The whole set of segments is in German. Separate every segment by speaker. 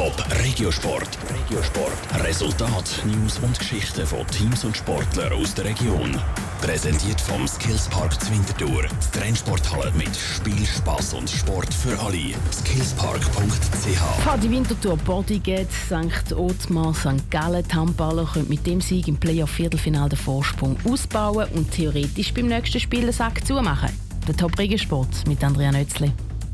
Speaker 1: Top Regiosport. Regiosport. Resultat, News und Geschichten von Teams und Sportlern aus der Region. Präsentiert vom Skillspark Zwintertour. Die Trennsporthalle mit Spiel, Spaß und Sport für alle. Skillspark.ch.
Speaker 2: Fadi Winterthur Bodyguard, St. Othmar, St. Gallen, die Handballer können mit dem Sieg im Playoff-Viertelfinal den Vorsprung ausbauen und theoretisch beim nächsten Spiel den Sack zumachen. Der Top Regiosport mit Andrea Nötzli.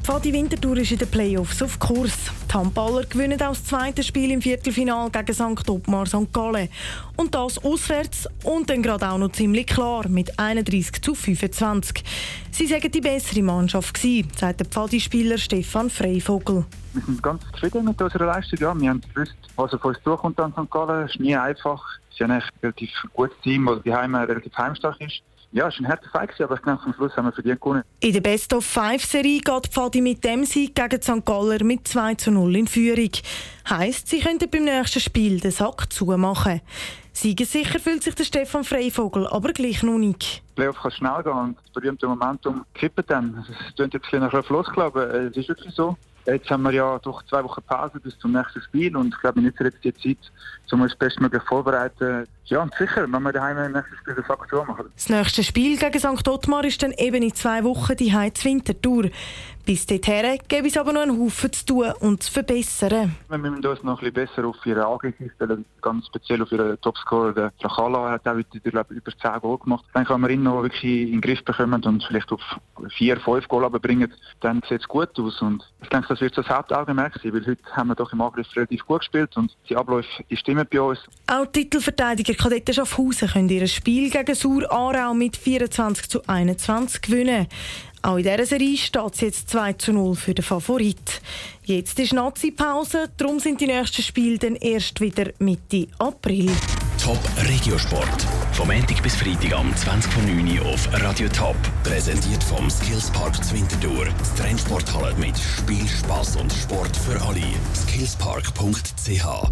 Speaker 3: Fadi Winterthur ist in den Playoffs auf Kurs. Die Handballer gewinnen auch das zweite Spiel im Viertelfinal gegen St. Ottmar St. Gallen. Und das auswärts und dann gerade auch noch ziemlich klar mit 31 zu 25. Sie sagen die bessere Mannschaft gewesen, sagt der Pfadi-Spieler Stefan Freivogel.
Speaker 4: Wir sind ganz zufrieden mit unserer Leistung. Ja, wir haben gewusst, was auf uns zukommt an St. Gallen. Es ist nie einfach. Sie haben ein relativ gutes Team, das daheim relativ heimstark ist. Ja, es war ein harter Fight, aber ich denke, am Schluss haben wir verdient gewonnen.
Speaker 3: In der Best-of-Five-Serie geht Pfadi mit dem Sieg gegen St. Galler mit 2 zu 0 in Führung. Heisst, sie könnten beim nächsten Spiel den Sack zumachen. Siegessicher fühlt sich der Stefan Freivogel aber gleich noch nicht.
Speaker 4: Playoff kann schnell gehen und das berühmte Momentum kippen dann. Es klingt jetzt ein bisschen nach Floskel, aber es ist wirklich so. Jetzt haben wir ja durch zwei Wochen Pause bis zum nächsten Spiel und ich glaube, wir nutzen jetzt die Zeit, um uns bestmöglich vorzubereiten. Ja, und sicher, wenn wir daheim im nächsten Spiel den Faktor machen.
Speaker 3: Das nächste Spiel gegen St. Ottmar ist dann eben in zwei Wochen die Heiz Wintertour. Bis dorthin gäbe es aber noch einen Haufen zu tun und zu verbessern.
Speaker 4: Wir müssen uns noch ein bisschen besser auf ihre Angriff stellen, ganz speziell auf ihren Topscorer. Der Trachala hat auch wieder über 10 Goal gemacht. Dann kann wir ihn noch wirklich in den Griff bekommen und vielleicht auf 4, 5 Goal bringen. Dann sieht es gut aus und ich denke, das wird das Hauptaugenmerk sein, weil heute haben wir doch im Angriff relativ gut gespielt und die Abläufe stimmen bei uns.
Speaker 3: Auch Titelverteidiger Kadetten Schaffhausen können ihr Spiel gegen Sur Aarau mit 24 zu 21 gewinnen. Auch in dieser Serie steht es jetzt 2 zu 0 für den Favorit. Jetzt ist Nazi-Pause, darum sind die nächsten Spiele dann erst wieder Mitte April.
Speaker 1: Top Regiosport. Vom Montag bis Freitag am 20.09 Uhr auf Radio Top. Präsentiert vom Skillspark Zwintertour. Die Trennsporthalle mit Spiel, Spaß und Sport für alle. Skillspark.ch